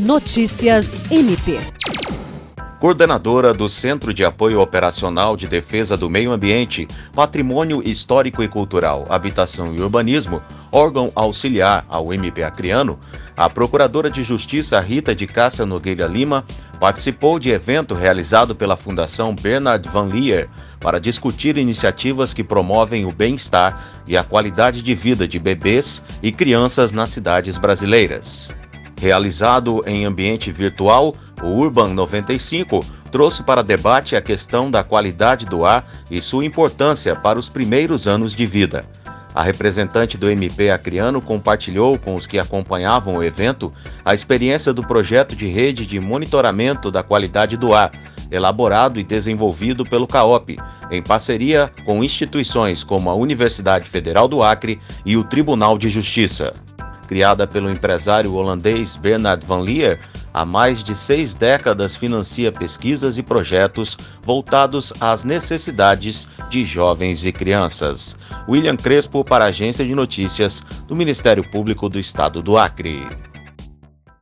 Notícias MP. Coordenadora do Centro de Apoio Operacional de Defesa do Meio Ambiente, Patrimônio Histórico e Cultural, Habitação e Urbanismo, órgão auxiliar ao MP Acreano, a Procuradora de Justiça Rita de Cássia Nogueira Lima participou de evento realizado pela Fundação Bernard Van Leer para discutir iniciativas que promovem o bem-estar e a qualidade de vida de bebês e crianças nas cidades brasileiras. Realizado em ambiente virtual, o Urban 95 trouxe para debate a questão da qualidade do ar e sua importância para os primeiros anos de vida. A representante do MP Acreano compartilhou com os que acompanhavam o evento a experiência do projeto de rede de monitoramento da qualidade do ar, elaborado e desenvolvido pelo CAOP, em parceria com instituições como a Universidade Federal do Acre e o Tribunal de Justiça. Criada pelo empresário holandês Bernard Van Leer, há mais de seis décadas financia pesquisas e projetos voltados às necessidades de jovens e crianças. William Crespo para a Agência de Notícias do Ministério Público do Estado do Acre.